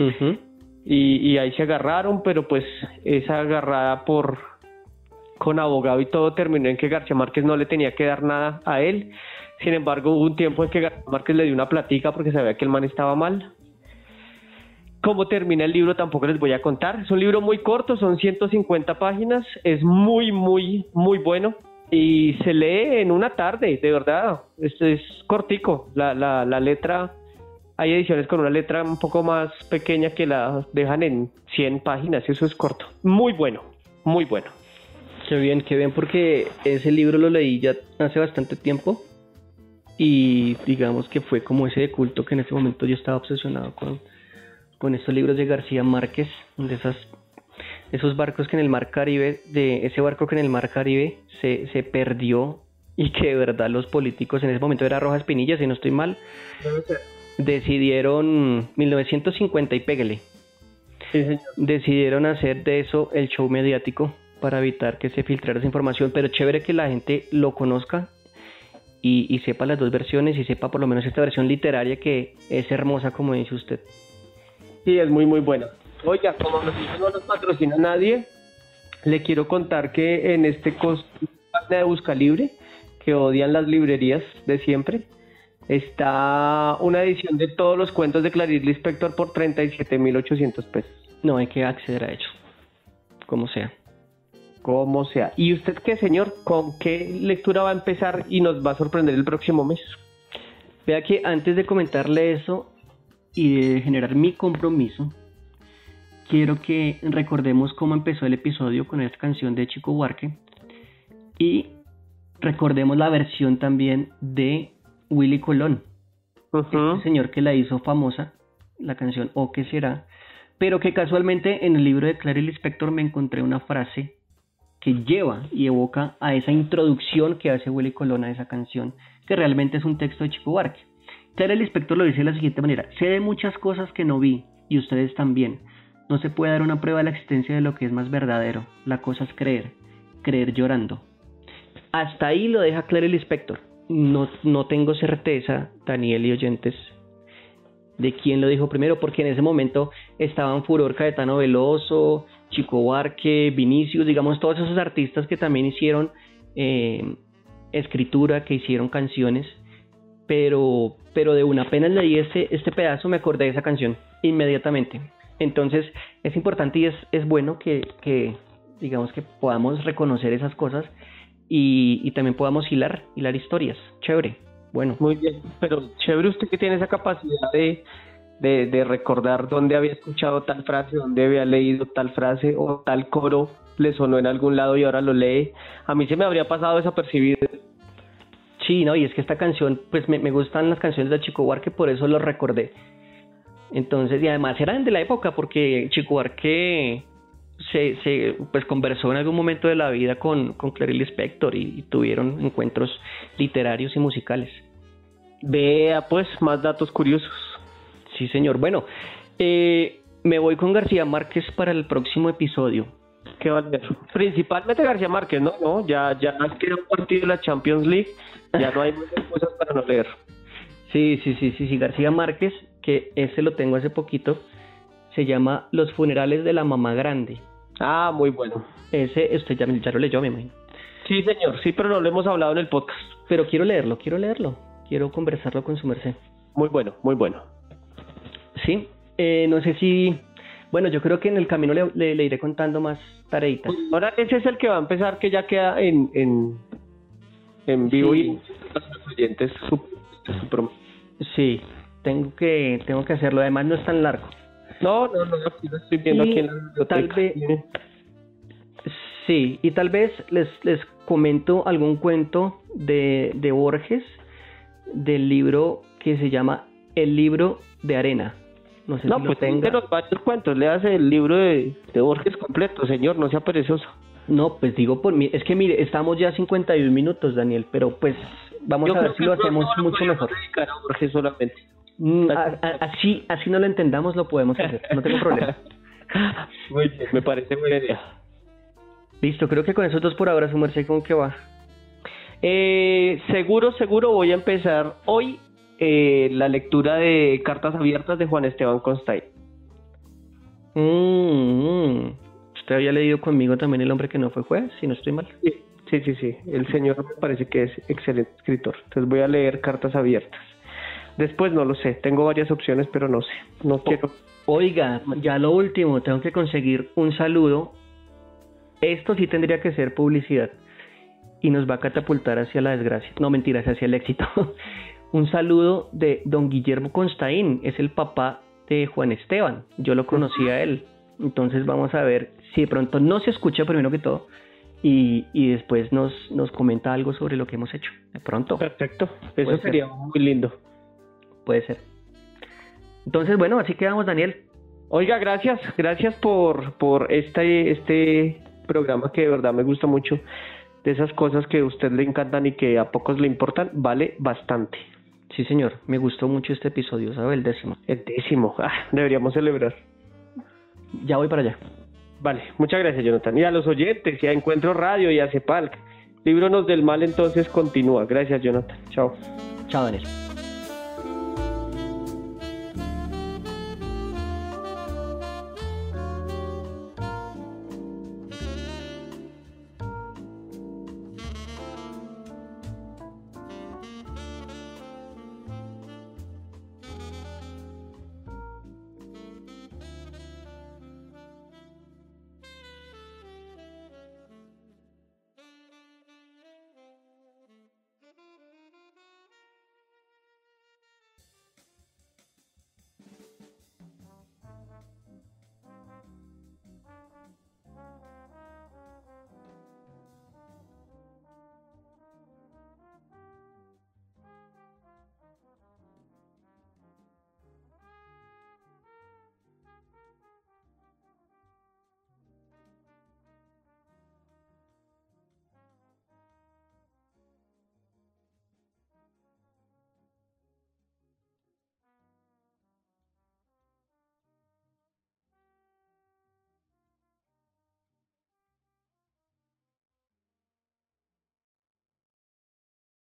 y, ahí se agarraron, pero pues esa agarrada por con abogado y todo terminó en que García Márquez no le tenía que dar nada a él. Sin embargo, hubo un tiempo en que García Márquez le dio una platica porque sabía que el man estaba mal. Cómo termina el libro tampoco les voy a contar. Es un libro muy corto, son 150 páginas, es muy, muy, muy bueno y se lee en una tarde, de verdad. Es, cortico. La, la letra, hay ediciones con una letra un poco más pequeña que la dejan en 100 páginas y eso es corto. Muy bueno, muy bueno. Qué bien, qué bien, porque ese libro lo leí ya hace bastante tiempo y digamos que fue como ese de culto que en ese momento yo estaba obsesionado con, con estos libros de García Márquez, de esas esos barcos que en el mar Caribe, de ese barco que en el mar Caribe se, se perdió y que de verdad los políticos en ese momento era Rojas Pinilla, si no estoy mal, decidieron 1950 y pégale. Decidieron hacer de eso el show mediático para evitar que se filtrara esa información, pero chévere que la gente lo conozca y, y, sepa las dos versiones y sepa por lo menos esta versión literaria que es hermosa como dice usted. Sí, es muy muy buena. Oiga, como no nos patrocina nadie, le quiero contar que en este costo de Busca Libre, que odian las librerías de siempre, está una edición de todos los cuentos de Clarice Lispector por 37.800 pesos. No hay que acceder a ello, como sea como sea. ¿Y usted qué, señor? ¿Con qué lectura va a empezar y nos va a sorprender el próximo mes? Vea que antes de comentarle eso y de generar mi compromiso, quiero que recordemos cómo empezó el episodio con esta canción de Chico Huarque y recordemos la versión también de Willy Colón, uh señor que la hizo famosa, la canción O que será, pero que casualmente en el libro de Clary Lispector me encontré una frase que lleva y evoca a esa introducción que hace Willy Colón a esa canción, que realmente es un texto de Chico Buarque. Clara el inspector lo dice de la siguiente manera, sé de muchas cosas que no vi, y ustedes también. No se puede dar una prueba de la existencia de lo que es más verdadero, la cosa es creer, creer llorando. Hasta ahí lo deja Clara el inspector. No, no tengo certeza, Daniel y oyentes, de quién lo dijo primero, porque en ese momento estaban furor Caetano Veloso, Chico Buarque, Vinicius, digamos, todos esos artistas que también hicieron eh, escritura, que hicieron canciones, pero, pero de una pena leí este, este pedazo, me acordé de esa canción inmediatamente. Entonces es importante y es, es bueno que, que, digamos, que podamos reconocer esas cosas y, y también podamos hilar, hilar historias. Chévere. Bueno. Muy bien, pero chévere usted que tiene esa capacidad de de, de recordar dónde había escuchado tal frase, dónde había leído tal frase o tal coro le sonó en algún lado y ahora lo lee. A mí se me habría pasado desapercibido. Sí, no, y es que esta canción, pues me, me gustan las canciones de Chico Buarque, por eso lo recordé. Entonces, y además eran de la época, porque Chico Buarque se, se pues conversó en algún momento de la vida con, con Clarice Spector y, y tuvieron encuentros literarios y musicales. Vea, pues, más datos curiosos. Sí, señor. Bueno, eh, me voy con García Márquez para el próximo episodio. ¿Qué va a? Principalmente García Márquez, ¿no? no ya ya quiero partido de la Champions League, ya no hay muchas cosas para no leer. Sí, sí, sí, sí, sí, García Márquez, que ese lo tengo hace poquito, se llama Los funerales de la mamá grande. Ah, muy bueno. Ese usted ya, ya lo leyó, me imagino. Sí, señor, sí, pero no lo hemos hablado en el podcast. Pero quiero leerlo, quiero leerlo. Quiero conversarlo con su merced. Muy bueno, muy bueno. Sí, eh, no sé si, bueno, yo creo que en el camino le, le, le iré contando más tareitas. Pues ahora ese es el que va a empezar, que ya queda en, en, en vivo Sí. y oyentes su, su- Sí, tengo que, tengo que hacerlo. Además no es tan largo. No, no, no, aquí lo estoy viendo Y aquí en la biblioteca. tal vez- Sí, y tal vez les, les comento algún cuento de, de Borges del libro que se llama El libro de arena. No sé No, si pues tenga. cuéntenos varios cuentos, le hace el libro de, de Borges completo, señor, no sea perezoso. No, pues digo por mí. Es que mire, estamos ya a 51 minutos, Daniel, pero pues vamos Yo a ver si lo hacemos lo mucho mejor. a Borges solamente. Mm, a- a- así, así no lo entendamos, lo podemos hacer. No tengo problema. Muy bien, me parece buena idea. Listo, creo que con esos dos por ahora, su merced, ¿con qué va? Eh, seguro, seguro voy a empezar hoy eh, la lectura de Cartas Abiertas de Juan Esteban Constay. Mm, Usted había leído conmigo también El hombre que no fue juez, si no estoy mal. Sí, sí, sí, sí. El señor me parece que es excelente escritor. Entonces voy a leer Cartas Abiertas. Después no lo sé. Tengo varias opciones, pero no sé. No quiero. Oiga, ya lo último, tengo que conseguir un saludo. Esto sí tendría que ser publicidad y nos va a catapultar hacia la desgracia. No mentiras, hacia el éxito. un saludo de don Guillermo Constaín, es el papá de Juan Esteban. Yo lo conocí a él. Entonces vamos a ver si de pronto no se escucha primero que todo y, y después nos, nos comenta algo sobre lo que hemos hecho. De pronto. Perfecto. Eso ser. sería muy lindo. Puede ser. Entonces, bueno, así quedamos, Daniel. Oiga, gracias, gracias por, por este, este programa que de verdad me gusta mucho. De esas cosas que a usted le encantan y que a pocos le importan, vale bastante. Sí, señor, me gustó mucho este episodio, ¿sabe? El décimo. El décimo, ah, deberíamos celebrar. Ya voy para allá. Vale, muchas gracias, Jonathan. Y a los oyentes, y a Encuentro Radio y a Cepalc. Líbronos del mal, entonces continúa. Gracias, Jonathan. Chao. Chao, Daniel.